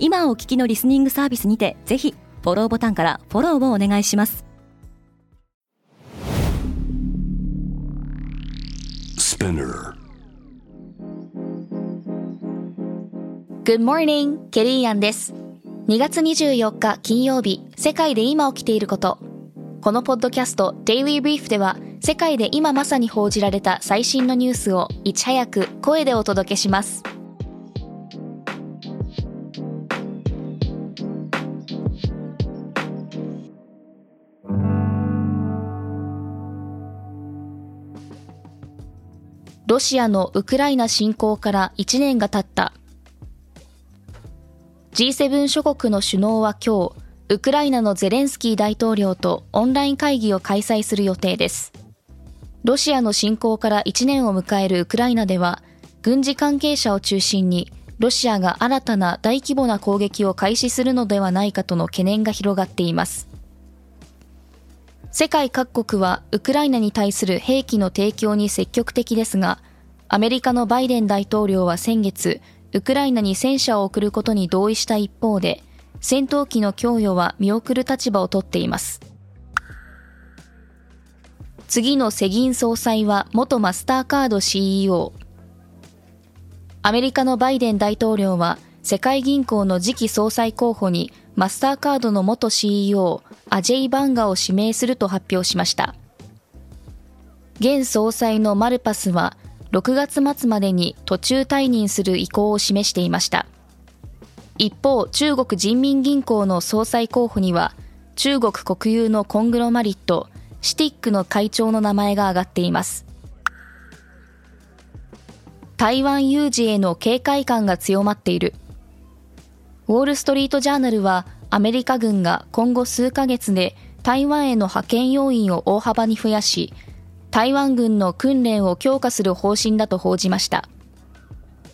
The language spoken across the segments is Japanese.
今お聞きのリスニングサービスにてぜひフォローボタンからフォローをお願いします。Good morning, ケリーアンです。2月24日金曜日世界で今起きていること。このポッドキャスト Daily Brief では世界で今まさに報じられた最新のニュースをいち早く声でお届けしますロシアのウクライナ侵攻から1年が経った。G7 諸国の首脳は今日ウクライナのゼレンスキー大統領とオンライン会議を開催する予定です。ロシアの侵攻から1年を迎えるウクライナでは軍事関係者を中心にロシアが新たな大規模な攻撃を開始するのではないかとの懸念が広がっています。世界各国はウクライナに対する兵器の提供に積極的ですがアメリカのバイデン大統領は先月ウクライナに戦車を送ることに同意した一方で、戦闘機の供与は見送る立場をとっています。次の世銀総裁は元マスターカード CEO。アメリカのバイデン大統領は世界銀行の次期総裁候補にマスターカードの元 CEO アジェイ・バンガを指名すると発表しました。現総裁のマルパスは6月末までに途中退任する意向を示していました。一方、中国人民銀行の総裁候補には、中国国有のコングロマリット、シティックの会長の名前が挙がっています。台湾有事への警戒感が強まっている。ウォール・ストリート・ジャーナルは、アメリカ軍が今後数ヶ月で台湾への派遣要員を大幅に増やし、台湾軍の訓練を強化する方針だと報じました。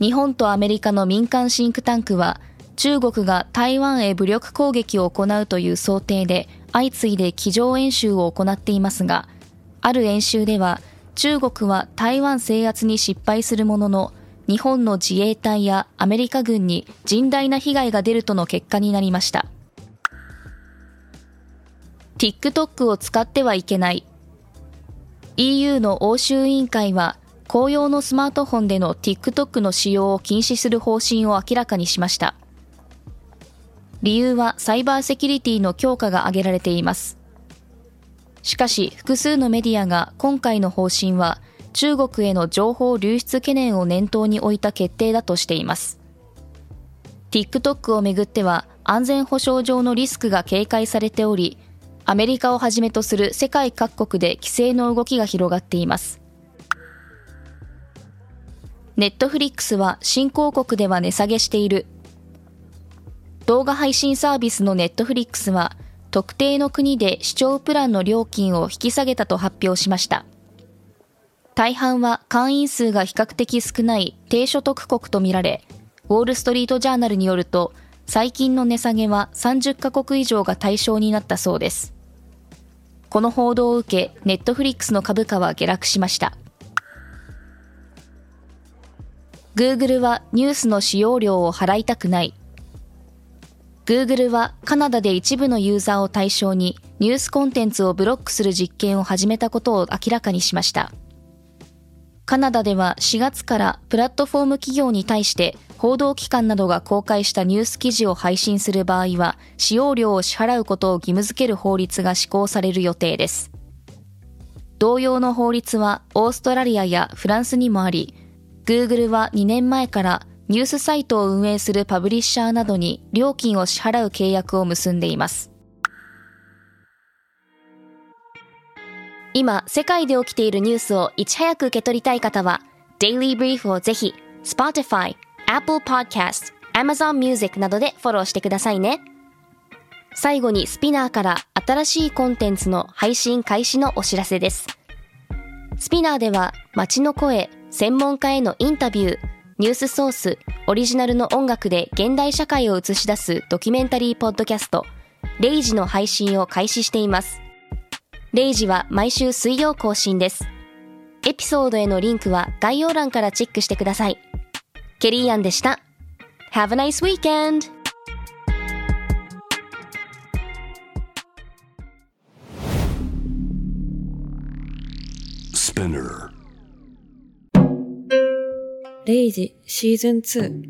日本とアメリカの民間シンクタンクは、中国が台湾へ武力攻撃を行うという想定で相次いで机上演習を行っていますが、ある演習では中国は台湾制圧に失敗するものの、日本の自衛隊やアメリカ軍に甚大な被害が出るとの結果になりました。TikTok を使ってはいけない EU の欧州委員会は公用のスマートフォンでの TikTok の使用を禁止する方針を明らかにしました。理由はサイバーセキュリティの強化が挙げられています。しかし複数のメディアが今回の方針は中国への情報流出懸念を念頭に置いた決定だとしています。TikTok をめぐっては安全保障上のリスクが警戒されており、アメリカをはじめとする世界各国で規制の動きが広がっています。ネットフリックスは新興国では値下げしている。動画配信サービスのネットフリックスは特定の国で視聴プランの料金を引き下げたと発表しました。大半は会員数が比較的少ない低所得国とみられ、ウォール・ストリート・ジャーナルによると、最近の値下げは30カ国以上が対象になったそうです。この報道を受け、ネットフリックスの株価は下落しました。Google はニュースの使用料を払いたくない。Google はカナダで一部のユーザーを対象にニュースコンテンツをブロックする実験を始めたことを明らかにしました。カナダでは4月からプラットフォーム企業に対して報道機関などが公開したニュース記事を配信する場合は、使用料を支払うことを義務付ける法律が施行される予定です。同様の法律はオーストラリアやフランスにもあり、Google は2年前からニュースサイトを運営するパブリッシャーなどに料金を支払う契約を結んでいます。今、世界で起きているニュースをいち早く受け取りたい方は、Daily Brief をぜひ、Spotify、Apple Podcast、Amazon Music などでフォローしてくださいね。最後にスピナーから新しいコンテンツの配信開始のお知らせです。スピナーでは街の声、専門家へのインタビュー、ニュースソース、オリジナルの音楽で現代社会を映し出すドキュメンタリーポッドキャスト、レイジの配信を開始しています。レイジは毎週水曜更新です。エピソードへのリンクは概要欄からチェックしてください。ケリーアンでした。Have a nice weekend! Spinner レイジシーズン2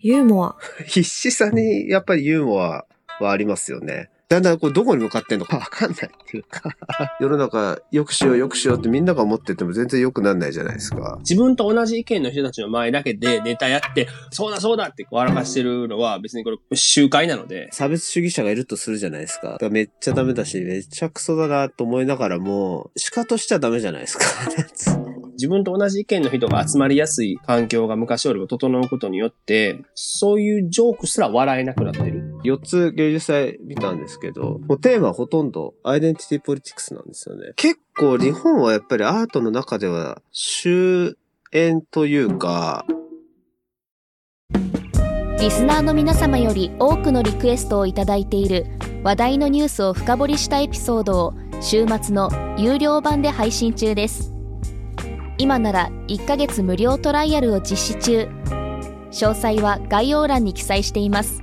ユーモア 必死さにやっぱりユーモアはありますよね。だんだんこうどこに向かってんのかわかんないっていうか 世の中良くしよう良くしようってみんなが思ってても全然良くなんないじゃないですか。自分と同じ意見の人たちの前だけでネタやって、そうだそうだって笑かしてるのは別にこれ集会なので。差別主義者がいるとするじゃないですか。かめっちゃダメだし、めっちゃクソだなと思いながらも、仕方しちゃダメじゃないですか。自分と同じ意見の人が集まりやすい環境が昔よりも整うことによって、そういうジョークすら笑えなくなってる。4つ芸術祭見たんですけど、もうテーマはほとんどアイデンティティポリティクスなんですよね。結構日本はやっぱりアートの中では終焉というか、リスナーの皆様より多くのリクエストをいただいている話題のニュースを深掘りしたエピソードを週末の有料版で配信中です。今なら1ヶ月無料トライアルを実施中。詳細は概要欄に記載しています。